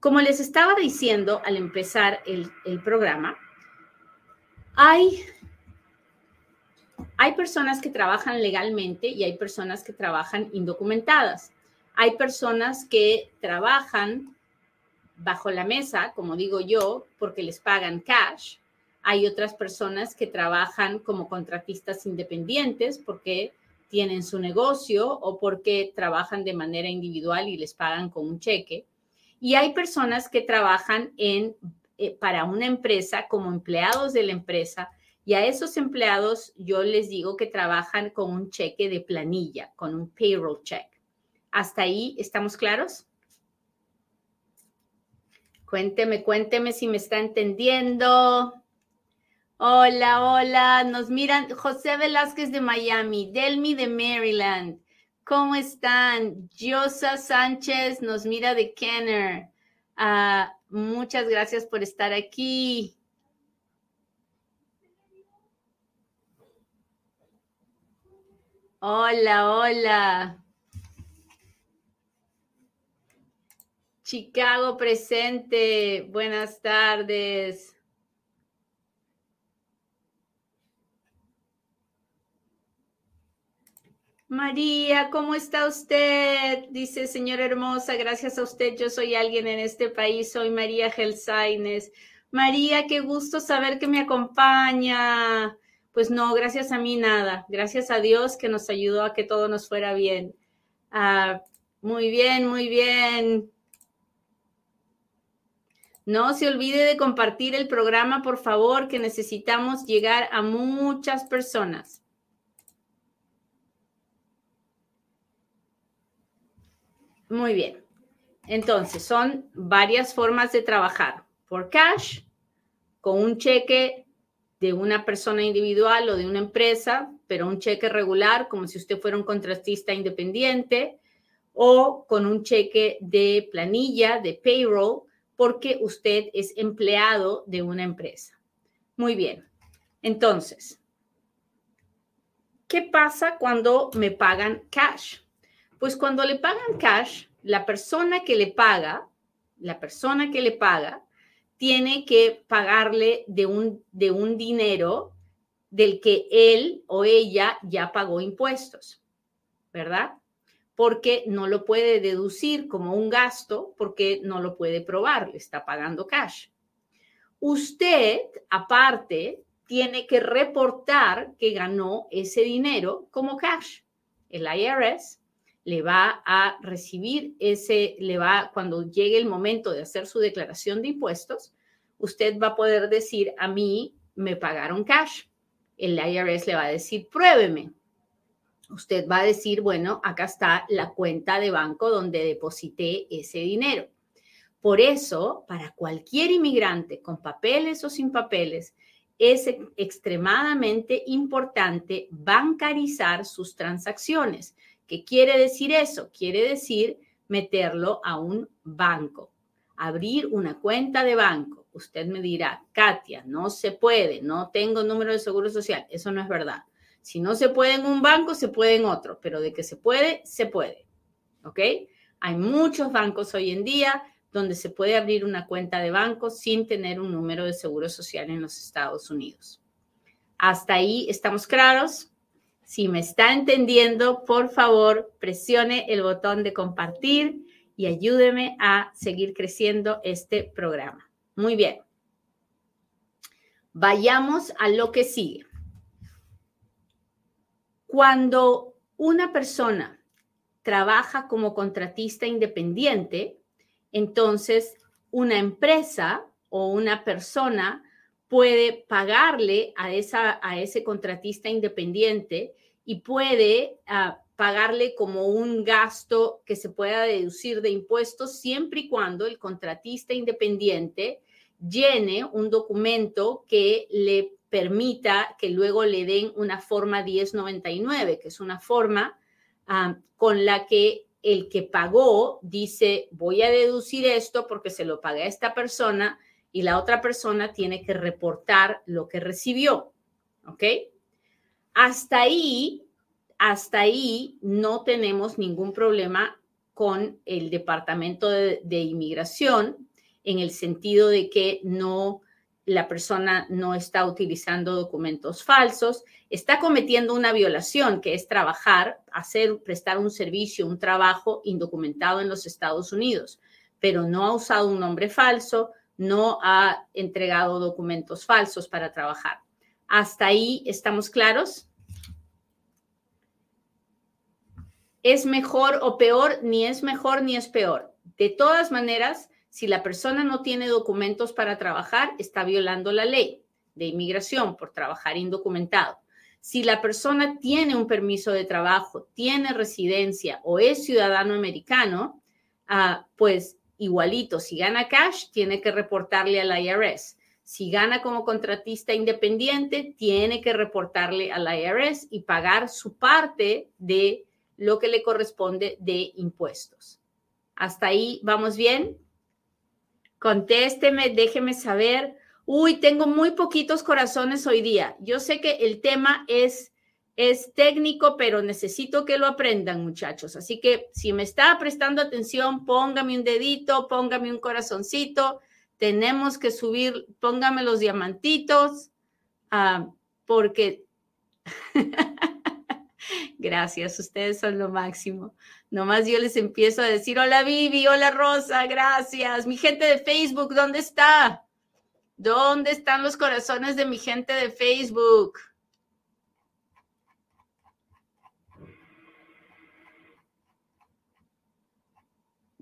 Como les estaba diciendo al empezar el, programa, hay, hay personas que trabajan legalmente y hay personas que trabajan indocumentadas. Hay personas que trabajan bajo la mesa, como digo yo, porque les pagan cash. Hay otras personas que trabajan como contratistas independientes porque tienen su negocio o porque trabajan de manera individual y les pagan con un cheque. Y hay personas que trabajan en, eh, para una empresa como empleados de la empresa y a esos empleados yo les digo que trabajan con un cheque de planilla, con un payroll check. ¿Hasta ahí estamos claros? Cuénteme, cuénteme si me está entendiendo. Hola, hola, nos miran José Velázquez de Miami, Delmi de Maryland, ¿Cómo están? Yosa Sánchez nos mira de Kenner. Ah, muchas gracias por estar aquí. Hola, hola. Chicago presente. Buenas tardes. María, ¿cómo está usted? Dice, señora hermosa, gracias a usted yo soy alguien en este país, soy María Gelsaines. María, qué gusto saber que me acompaña. Pues no, gracias a mí nada. Gracias a Dios que nos ayudó a que todo nos fuera bien. Ah, muy bien, muy bien. No se olvide de compartir el programa, por favor, que necesitamos llegar a muchas personas. Muy bien. Entonces, son varias formas de trabajar. Por cash, con un cheque de una persona individual o de una empresa, pero un cheque regular, como si usted fuera un contratista independiente, o con un cheque de planilla, de payroll, porque usted es empleado de una empresa. Muy bien. Entonces, ¿qué pasa cuando me pagan cash? Pues cuando le pagan cash, la persona que le paga, la persona que le paga, tiene que pagarle de un, de un dinero del que él o ella ya pagó impuestos, ¿verdad? Porque no lo puede deducir como un gasto porque no lo puede probar, le está pagando cash. Usted, aparte, tiene que reportar que ganó ese dinero como cash. El IRS le va a recibir ese, le va, cuando llegue el momento de hacer su declaración de impuestos, usted va a poder decir, a mí me pagaron cash. El IRS le va a decir, pruébeme. Usted va a decir, bueno, acá está la cuenta de banco donde deposité ese dinero. Por eso, para cualquier inmigrante, con papeles o sin papeles, es extremadamente importante bancarizar sus transacciones. ¿Qué quiere decir eso? Quiere decir meterlo a un banco, abrir una cuenta de banco. Usted me dirá, Katia, no se puede, no tengo número de seguro social. Eso no es verdad. Si no se puede en un banco, se puede en otro, pero de que se puede, se puede. ¿Ok? Hay muchos bancos hoy en día donde se puede abrir una cuenta de banco sin tener un número de seguro social en los Estados Unidos. Hasta ahí estamos claros. Si me está entendiendo, por favor, presione el botón de compartir y ayúdeme a seguir creciendo este programa. Muy bien. Vayamos a lo que sigue. Cuando una persona trabaja como contratista independiente, entonces una empresa o una persona puede pagarle a, esa, a ese contratista independiente y puede ah, pagarle como un gasto que se pueda deducir de impuestos siempre y cuando el contratista independiente llene un documento que le permita que luego le den una forma 1099, que es una forma ah, con la que el que pagó dice, voy a deducir esto porque se lo pagué a esta persona y la otra persona tiene que reportar lo que recibió. ¿Ok? Hasta ahí, hasta ahí no tenemos ningún problema con el Departamento de, Inmigración en el sentido de que no la persona no está utilizando documentos falsos, está cometiendo una violación, que es trabajar, hacer, prestar un servicio, un trabajo indocumentado en los Estados Unidos, pero no ha usado un nombre falso, no ha entregado documentos falsos para trabajar. ¿Hasta ahí estamos claros? ¿Es mejor o peor? Ni es mejor ni es peor. De todas maneras, si la persona no tiene documentos para trabajar, está violando la ley de inmigración por trabajar indocumentado. Si la persona tiene un permiso de trabajo, tiene residencia o es ciudadano americano, ah, pues igualito, si gana cash, tiene que reportarle al IRS. Si gana como contratista independiente, tiene que reportarle al IRS y pagar su parte de lo que le corresponde de impuestos. ¿Hasta ahí vamos bien? Contésteme, déjeme saber. Uy, tengo muy poquitos corazones hoy día. Yo sé que el tema es, es técnico, pero necesito que lo aprendan, muchachos. Así que si me está prestando atención, póngame un dedito, póngame un corazoncito. Tenemos que subir, póngame los diamantitos, ah, porque Gracias, ustedes son lo máximo. Nomás yo les empiezo a decir, hola Vivi, hola Rosa, gracias. Mi gente de Facebook, ¿dónde está? ¿Dónde están los corazones de mi gente de Facebook?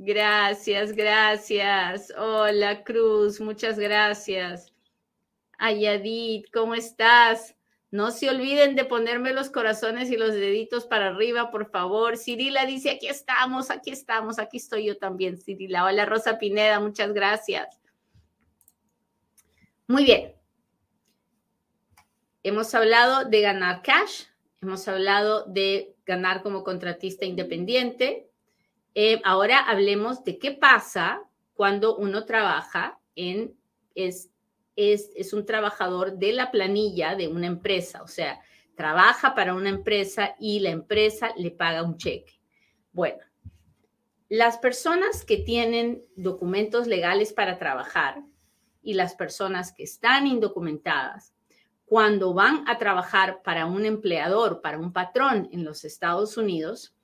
Gracias, gracias. Hola Cruz, muchas gracias. Ayadit, ¿cómo estás? No se olviden de ponerme los corazones y los deditos para arriba, por favor. Cirila dice, aquí estamos, aquí estamos, aquí estoy yo también, Cirila. Hola, Rosa Pineda, muchas gracias. Muy bien. Hemos hablado de ganar cash, hemos hablado de ganar como contratista independiente. Eh, ahora hablemos de qué pasa cuando uno trabaja en, es, es, un trabajador de la planilla de una empresa, o sea, trabaja para una empresa y la empresa le paga un cheque. Bueno, las personas que tienen documentos legales para trabajar y las personas que están indocumentadas, cuando van a trabajar para un empleador, para un patrón en los Estados Unidos,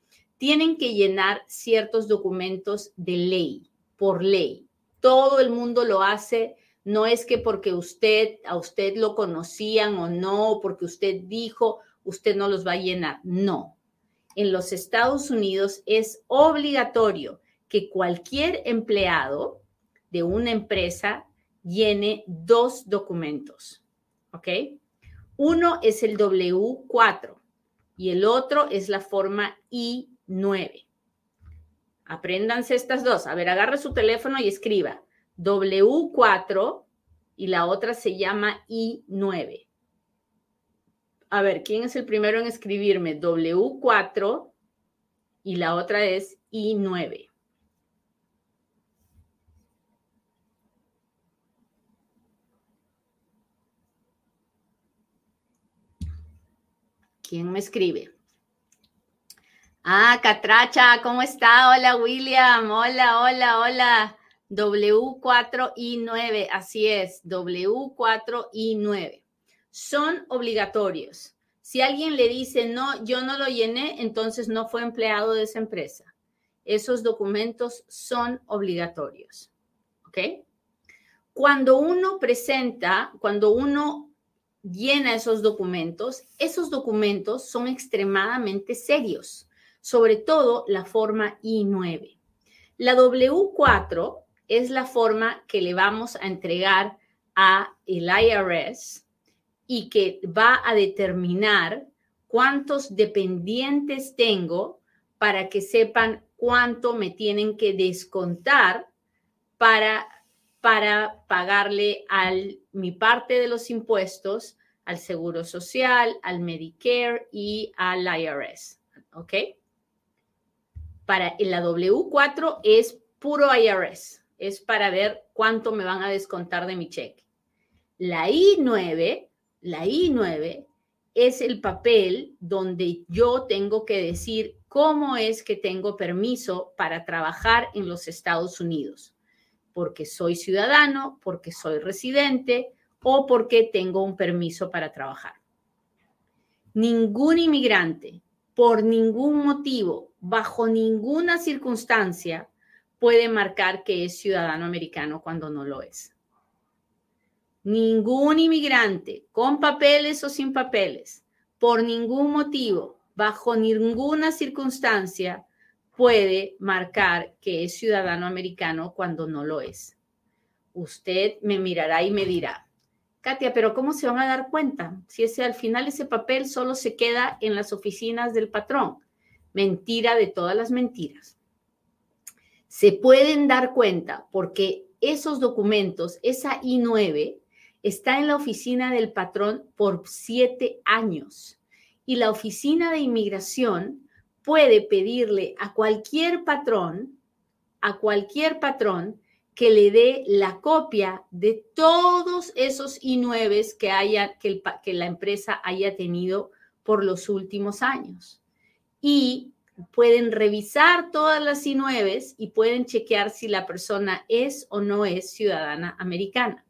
tienen que llenar ciertos documentos de ley, por ley. Todo el mundo lo hace no es que porque usted, a usted lo conocían o no, porque usted dijo, usted no los va a llenar. No. En los Estados Unidos es obligatorio que cualquier empleado de una empresa llene dos documentos. ¿Ok? Uno es el W4 y el otro es la forma I9. Apréndanse estas dos. A ver, agarre su teléfono y escriba W4 y la otra se llama I9. A ver, ¿quién es el primero en escribirme? W4 y la otra es I9. ¿Quién me escribe? Ah, Catracha, ¿cómo está? Hola, William. Hola, hola, hola. W4I9, así es, W4I9. Son obligatorios. Si alguien le dice, no, yo no lo llené, entonces no fue empleado de esa empresa. Esos documentos son obligatorios. ¿Ok? Cuando uno presenta, cuando uno llena esos documentos, esos documentos son extremadamente serios, sobre todo la forma I9. La W4 es la forma que le vamos a entregar a el IRS y que va a determinar cuántos dependientes tengo para que sepan cuánto me tienen que descontar para para pagarle a mi parte de los impuestos al Seguro Social, al Medicare y al IRS. ¿Ok? Para la W4 es puro IRS, es para ver cuánto me van a descontar de mi cheque. La I9, la I9 es el papel donde yo tengo que decir cómo es que tengo permiso para trabajar en los Estados Unidos, porque soy ciudadano, porque soy residente o porque tengo un permiso para trabajar. Ningún inmigrante, por ningún motivo, bajo ninguna circunstancia, puede marcar que es ciudadano americano cuando no lo es. Ningún inmigrante, con papeles o sin papeles, por ningún motivo, bajo ninguna circunstancia, puede marcar que es ciudadano americano cuando no lo es. Usted me mirará y me dirá, Katia, pero ¿cómo se van a dar cuenta si ese al final ese papel solo se queda en las oficinas del patrón? Mentira de todas las mentiras. Se pueden dar cuenta porque esos documentos, esa I9, está en la oficina del patrón por siete años y la oficina de inmigración puede pedirle a cualquier patrón, a cualquier patrón, que le dé la copia de todos esos I9 que, haya, que, que la empresa haya tenido por los últimos años. Y pueden revisar todas las I9 y pueden chequear si la persona es o no es ciudadana americana.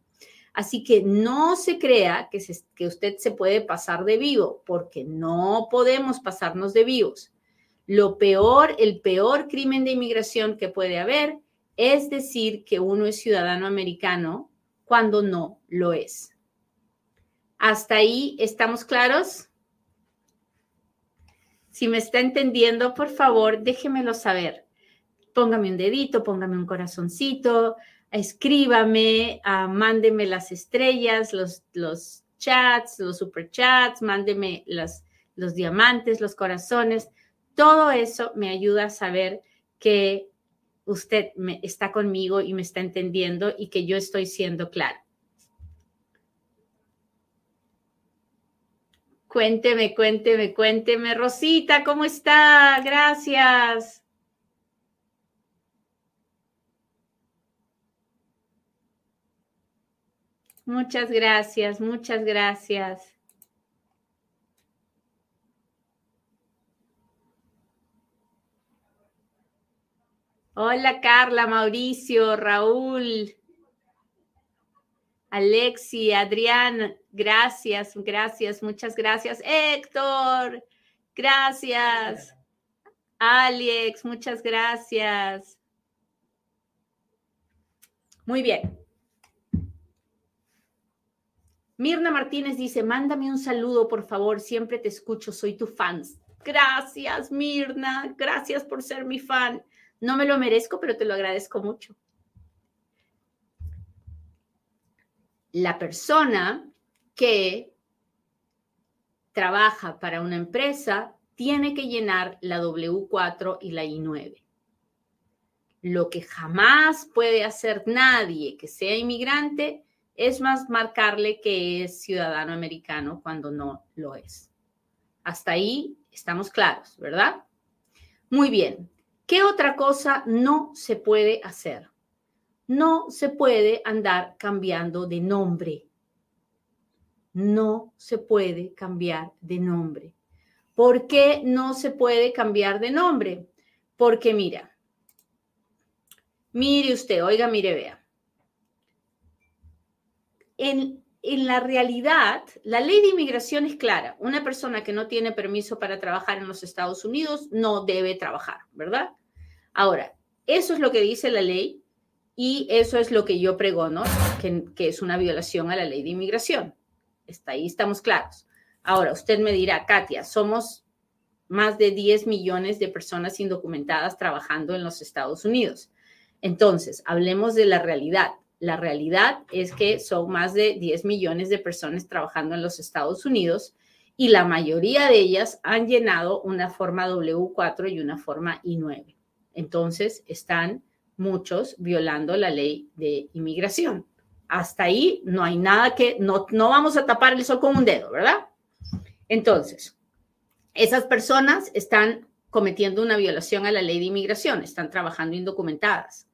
Así que no se crea que, que usted se puede pasar de vivo, porque no podemos pasarnos de vivos. Lo peor, el peor crimen de inmigración que puede haber es decir que uno es ciudadano americano cuando no lo es. ¿Hasta ahí estamos claros? Si me está entendiendo, por favor, déjemelo saber. Póngame un dedito, póngame un corazoncito, escríbame, uh, mándeme las estrellas, los, los chats, los superchats, mándeme los, los diamantes, los corazones. Todo eso me ayuda a saber que usted me, está conmigo y me está entendiendo y que yo estoy siendo claro. Cuénteme, cuénteme, cuénteme. Rosita, ¿cómo está? Gracias. Muchas gracias, muchas gracias. Hola Carla, Mauricio, Raúl, Alexi, Adrián, gracias, gracias, muchas gracias. Héctor, gracias. Alex, muchas gracias. Muy bien. Mirna Martínez dice, mándame un saludo, por favor, siempre te escucho, soy tu fan. Gracias, Mirna, gracias por ser mi fan. No me lo merezco, pero te lo agradezco mucho. La persona que trabaja para una empresa tiene que llenar la W4 y la I9. Lo que jamás puede hacer nadie que sea inmigrante es más marcarle que es ciudadano americano cuando no lo es. Hasta ahí estamos claros, ¿verdad? Muy bien. ¿Qué otra cosa no se puede hacer? No se puede andar cambiando de nombre. No se puede cambiar de nombre. ¿Por qué no se puede cambiar de nombre? Porque mira, mire usted, oiga, mire, vea en, la realidad, la ley de inmigración es clara. Una persona que no tiene permiso para trabajar en los Estados Unidos no debe trabajar, ¿verdad? Ahora, eso es lo que dice la ley y eso es lo que yo pregono, que, que es una violación a la ley de inmigración. Está ahí, estamos claros. Ahora, usted me dirá, Katia, somos más de 10 millones de personas indocumentadas trabajando en los Estados Unidos. Entonces, hablemos de la realidad. La realidad es que son más de 10 millones de personas trabajando en los Estados Unidos y la mayoría de ellas han llenado una forma W4 y una forma I9. Entonces, están muchos violando la ley de inmigración. Hasta ahí no hay nada que, no, no vamos a tapar el sol con un dedo, ¿verdad? Entonces, esas personas están cometiendo una violación a la ley de inmigración, están trabajando indocumentadas.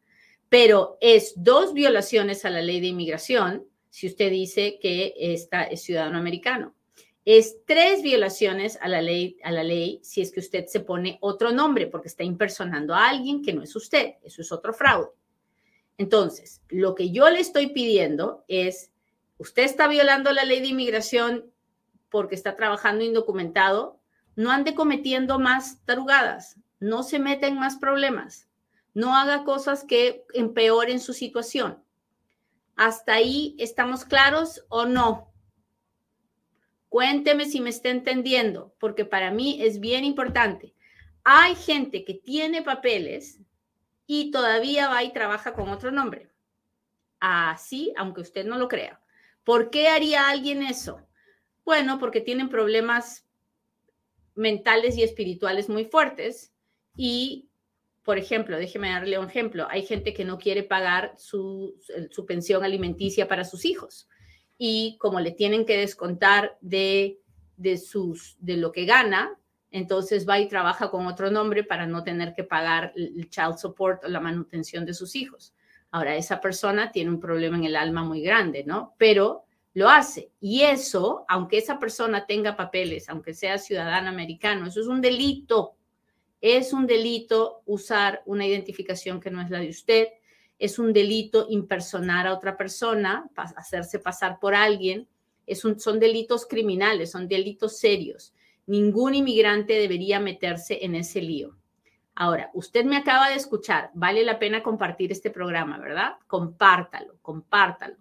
Pero es dos violaciones a la ley de inmigración si usted dice que esta es ciudadano americano. Es tres violaciones a la ley, a la ley si es que usted se pone otro nombre porque está impersonando a alguien que no es usted. Eso es otro fraude. Entonces, lo que yo le estoy pidiendo es, usted está violando la ley de inmigración porque está trabajando indocumentado, no ande cometiendo más tarugadas, no se meta en más problemas, no haga cosas que empeoren su situación. ¿Hasta ahí estamos claros o no? Cuénteme si me está entendiendo, porque para mí es bien importante. Hay gente que tiene papeles y todavía va y trabaja con otro nombre. Así, aunque usted no lo crea. ¿Por qué haría alguien eso? Bueno, porque tienen problemas mentales y espirituales muy fuertes y, por ejemplo, déjeme darle un ejemplo, hay gente que no quiere pagar su, su pensión alimenticia para sus hijos y como le tienen que descontar de, de, sus, de lo que gana, entonces va y trabaja con otro nombre para no tener que pagar el child support o la manutención de sus hijos. Ahora, esa persona tiene un problema en el alma muy grande, ¿no? Pero lo hace. Y eso, aunque esa persona tenga papeles, aunque sea ciudadano americano, eso es un delito. Es un delito usar una identificación que no es la de usted. Es un delito impersonar a otra persona, hacerse pasar por alguien. Son delitos criminales, son delitos serios. Ningún inmigrante debería meterse en ese lío. Ahora, usted me acaba de escuchar, vale la pena compartir este programa, ¿verdad? Compártalo, compártalo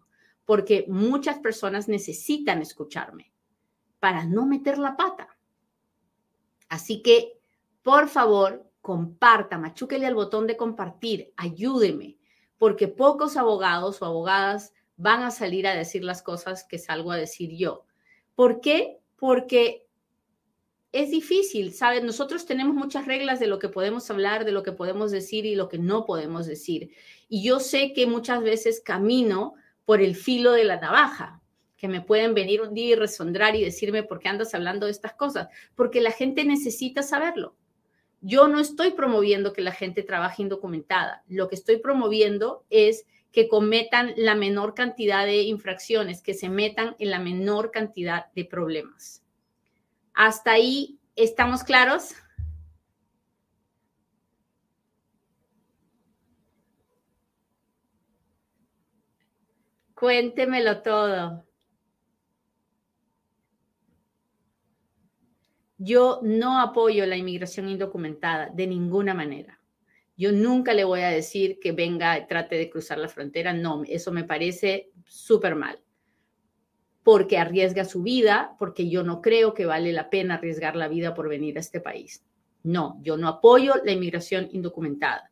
porque muchas personas necesitan escucharme para no meter la pata. Así que, por favor, comparta, machúquele al botón de compartir, ayúdeme, porque pocos abogados o abogadas van a salir a decir las cosas que salgo a decir yo. ¿Por qué? Porque es difícil, ¿sabes? Nosotros tenemos muchas reglas de lo que podemos hablar, de lo que podemos decir y lo que no podemos decir. Y yo sé que muchas veces camino por el filo de la navaja, que me pueden venir un día y resondrar y decirme por qué andas hablando de estas cosas, porque la gente necesita saberlo. Yo no estoy promoviendo que la gente trabaje indocumentada, lo que estoy promoviendo es que cometan la menor cantidad de infracciones, que se metan en la menor cantidad de problemas. ¿Hasta ahí estamos claros? Cuéntemelo todo. Yo no apoyo la inmigración indocumentada de ninguna manera. Yo nunca le voy a decir que venga, trate de cruzar la frontera. No, eso me parece súper mal. Porque arriesga su vida, porque yo no creo que vale la pena arriesgar la vida por venir a este país. No, yo no apoyo la inmigración indocumentada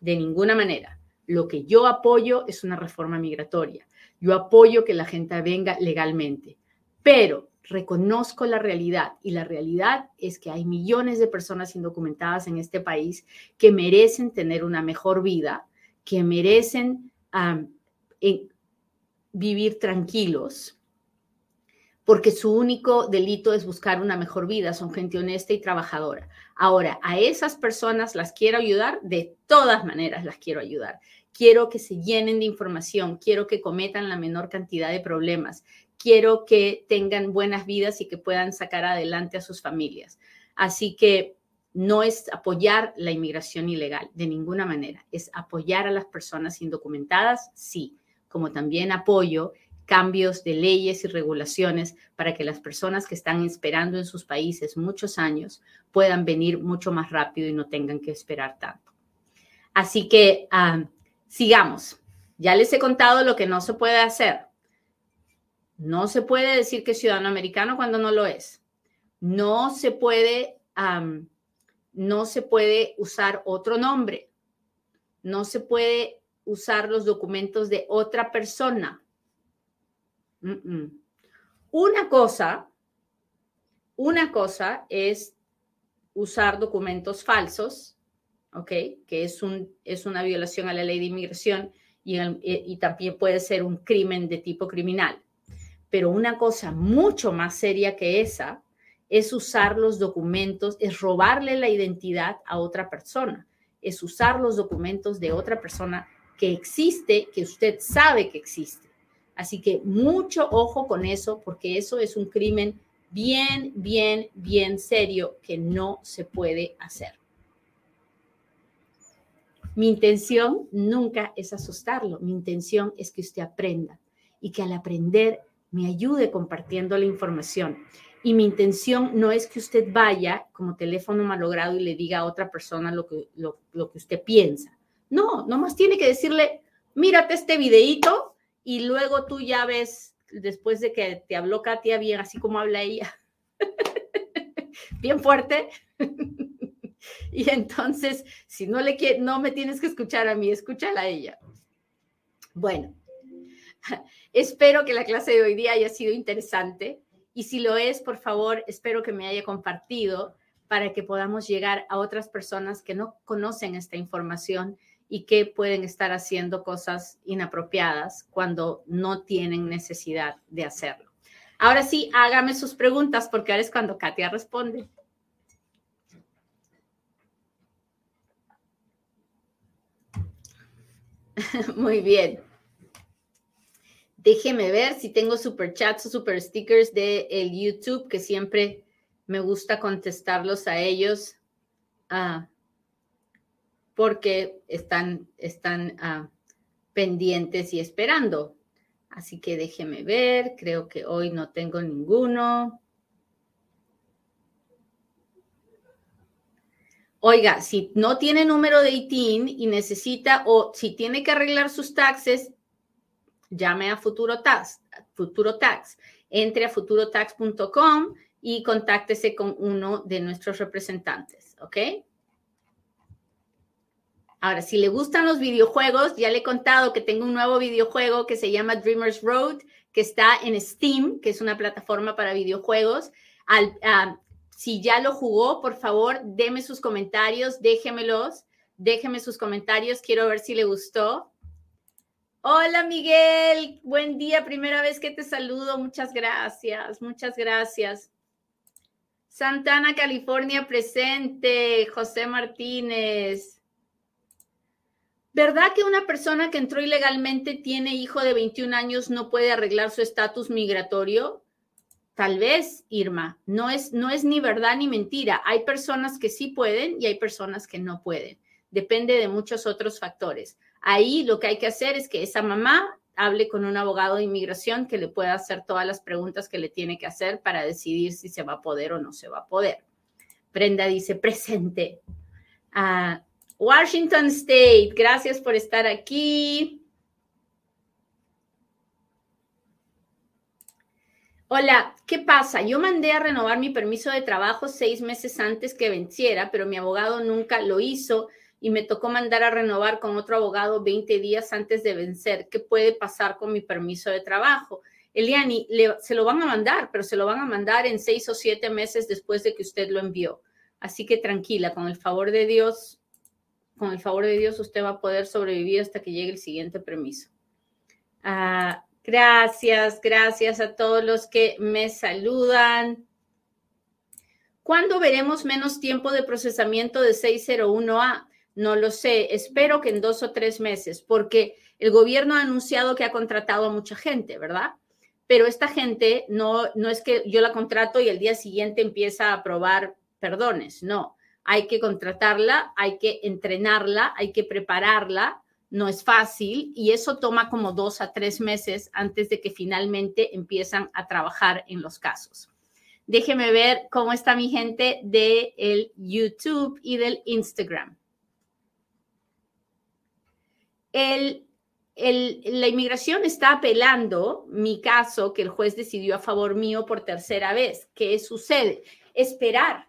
de ninguna manera. Lo que yo apoyo es una reforma migratoria. Yo apoyo que la gente venga legalmente, pero reconozco la realidad y la realidad es que hay millones de personas indocumentadas en este país que merecen tener una mejor vida, que merecen vivir tranquilos, porque su único delito es buscar una mejor vida, son gente honesta y trabajadora. Ahora, a esas personas las quiero ayudar, de todas maneras las quiero ayudar quiero que se llenen de información, quiero que cometan la menor cantidad de problemas, quiero que tengan buenas vidas y que puedan sacar adelante a sus familias. Así que no es apoyar la inmigración ilegal de ninguna manera, es apoyar a las personas indocumentadas, sí, como también apoyo cambios de leyes y regulaciones para que las personas que están esperando en sus países muchos años puedan venir mucho más rápido y no tengan que esperar tanto. Así que ah, Sigamos. Ya les he contado lo que no se puede hacer. No se puede decir que es ciudadano americano cuando no lo es. No se puede, no se puede usar otro nombre. No se puede usar los documentos de otra persona. Una cosa, una cosa es usar documentos falsos ¿ok? Que es, un, es una violación a la ley de inmigración y también puede ser un crimen de tipo criminal. Pero una cosa mucho más seria que esa es usar los documentos, es robarle la identidad a otra persona, es usar los documentos de otra persona que existe, que usted sabe que existe. Así que mucho ojo con eso, porque eso es un crimen bien, bien, bien serio que no se puede hacer. Mi intención nunca es asustarlo, mi intención es que usted aprenda y que al aprender me ayude compartiendo la información. Y mi intención no es que usted vaya como teléfono malogrado y le diga a otra persona lo que, lo, que usted piensa. No, nomás tiene que decirle, mírate este videíto y luego tú ya ves, después de que te habló Katia bien, así como habla ella, bien fuerte. y entonces, si no le no me tienes que escuchar a mí, escúchala a ella. Bueno, espero que la clase de hoy día haya sido interesante. Y si lo es, por favor, espero que me haya compartido para que podamos llegar a otras personas que no conocen esta información y que pueden estar haciendo cosas inapropiadas cuando no tienen necesidad de hacerlo. Ahora sí, hágame sus preguntas porque ahora es cuando Katia responde. Muy bien. Déjeme ver si tengo super chats o super stickers de el YouTube, que siempre me gusta contestarlos a ellos ah, porque están, están ah, pendientes y esperando. Así que déjeme ver, creo que hoy no tengo ninguno. Oiga, si no tiene número de ITIN y necesita o si tiene que arreglar sus taxes, llame a Futuro Tax, Futuro Tax. Entre a futurotax.com y contáctese con uno de nuestros representantes, ¿ok? Ahora, si le gustan los videojuegos, ya le he contado que tengo un nuevo videojuego que se llama Dreamers Road, que está en Steam, que es una plataforma para videojuegos. Ah, si ya lo jugó, por favor, deme sus comentarios, déjemelos, déjeme sus comentarios, quiero ver si le gustó. Hola Miguel, buen día, primera vez que te saludo, muchas gracias, muchas gracias. Santana, California presente, José Martínez. ¿Verdad que una persona que entró ilegalmente tiene hijo de 21 años no puede arreglar su estatus migratorio? Tal vez, Irma, no es, no es ni verdad ni mentira. Hay personas que sí pueden y hay personas que no pueden. Depende de muchos otros factores. Ahí lo que hay que hacer es que esa mamá hable con un abogado de inmigración que le pueda hacer todas las preguntas que le tiene que hacer para decidir si se va a poder o no se va a poder. Brenda dice, presente. Ah, Washington State, gracias por estar aquí. Hola, ¿qué pasa? Yo mandé a renovar mi permiso de trabajo seis meses antes que venciera, pero mi abogado nunca lo hizo y me tocó mandar a renovar con otro abogado 20 días antes de vencer. ¿Qué puede pasar con mi permiso de trabajo? Eliani, se lo van a mandar, pero se lo van a mandar en seis o siete meses después de que usted lo envió. Así que tranquila, con el favor de Dios, con el favor de Dios usted va a poder sobrevivir hasta que llegue el siguiente permiso. Ah, gracias, gracias a todos los que me saludan. ¿Cuándo veremos menos tiempo de procesamiento de 601A? No lo sé, espero que en dos o tres meses, porque el gobierno ha anunciado que ha contratado a mucha gente, ¿verdad? Pero esta gente no, no es que yo la contrato y el día siguiente empieza a aprobar perdones, no. Hay que contratarla, hay que entrenarla, hay que prepararla, no es fácil y eso toma como dos a tres meses antes de que finalmente empiezan a trabajar en los casos. Déjeme ver cómo está mi gente del el YouTube y del Instagram el, la inmigración está apelando mi caso que el juez decidió a favor mío por tercera vez. ¿Qué sucede? Esperar.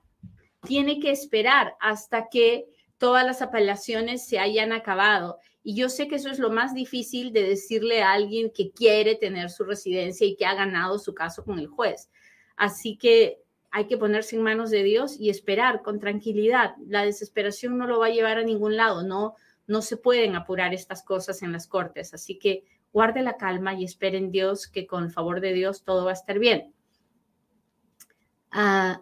Tiene que esperar hasta que todas las apelaciones se hayan acabado. Y yo sé que eso es lo más difícil de decirle a alguien que quiere tener su residencia y que ha ganado su caso con el juez. Así que hay que ponerse en manos de Dios y esperar con tranquilidad. La desesperación no lo va a llevar a ningún lado, no, no se pueden apurar estas cosas en las cortes. Así que guarde la calma y espere en Dios que con el favor de Dios todo va a estar bien. Ah,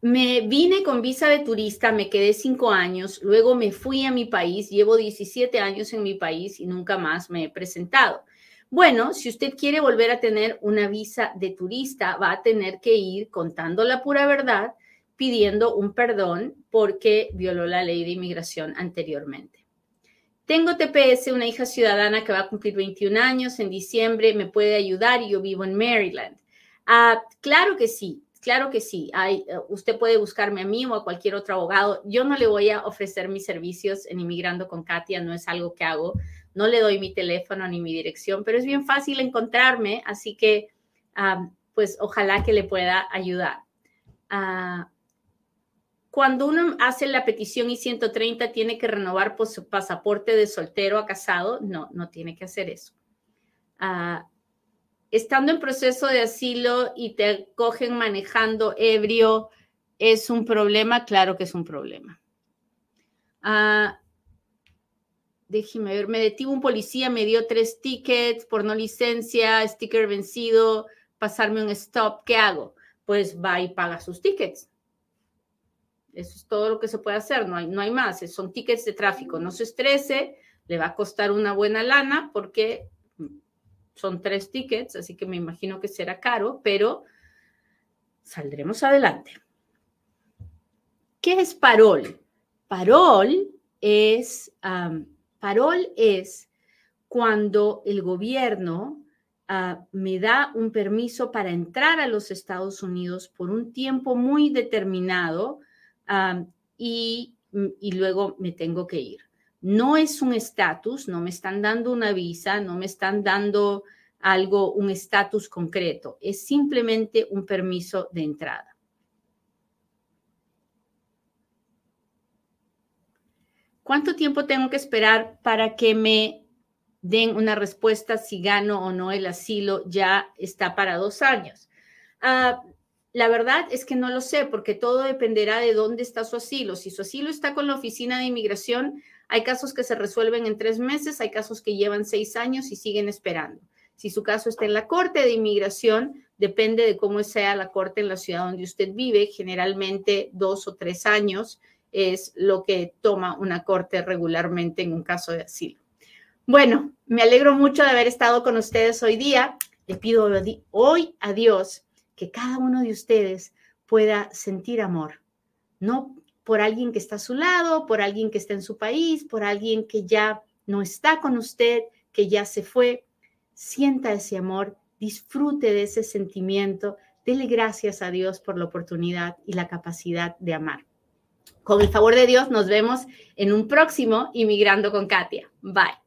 me vine con visa de turista, me quedé cinco años, luego me fui a mi país, llevo 17 años en mi país y nunca más me he presentado. Bueno, si usted quiere volver a tener una visa de turista, va a tener que ir contando la pura verdad, pidiendo un perdón porque violó la ley de inmigración anteriormente. Tengo TPS, una hija ciudadana que va a cumplir 21 años en diciembre, me puede ayudar y yo vivo en Maryland. Ah, claro que sí, claro que sí. Hay, eh, usted puede buscarme a mí o a cualquier otro abogado. Yo no le voy a ofrecer mis servicios en Inmigrando con Katia, no es algo que hago no le doy mi teléfono ni mi dirección, pero es bien fácil encontrarme, así que pues ojalá que le pueda ayudar. Ah, cuando uno hace la petición I-130, tiene que renovar su pasaporte de soltero a casado. No, no tiene que hacer eso. Ah, estando en proceso de asilo y te cogen manejando ebrio, ¿es un problema? Claro que es un problema. Uh, déjeme ver, me detuvo un policía, me dio tres tickets por no licencia, sticker vencido, pasarme un stop, ¿qué hago? Pues va y paga sus tickets. Eso es todo lo que se puede hacer, no hay, no hay más, son tickets de tráfico, no se estrese, le va a costar una buena lana porque son tres tickets, así que me imagino que será caro, pero saldremos adelante. ¿Qué es parol? Parol es Parol es cuando el gobierno ah, me da un permiso para entrar a los Estados Unidos por un tiempo muy determinado ah, y, y luego me tengo que ir. No es un estatus, no me están dando una visa, no me están dando algo, un estatus concreto, es simplemente un permiso de entrada. ¿Cuánto tiempo tengo que esperar para que me den una respuesta si gano o no el asilo? Ya está para dos años. Ah, la verdad es que no lo sé porque todo dependerá de dónde está su asilo. Si su asilo está con la oficina de inmigración, hay casos que se resuelven en tres meses, hay casos que llevan seis años y siguen esperando. Si su caso está en la corte de inmigración, depende de cómo sea la corte en la ciudad donde usted vive, generalmente dos o tres años es lo que toma una corte regularmente en un caso de asilo. Bueno, me alegro mucho de haber estado con ustedes hoy día. Le pido hoy a Dios que cada uno de ustedes pueda sentir amor, no por alguien que está a su lado, por alguien que está en su país, por alguien que ya no está con usted, que ya se fue. Sienta ese amor, disfrute de ese sentimiento, dele gracias a Dios por la oportunidad y la capacidad de amar. Con el favor de Dios, nos vemos en un próximo Inmigrando con Katia. Bye.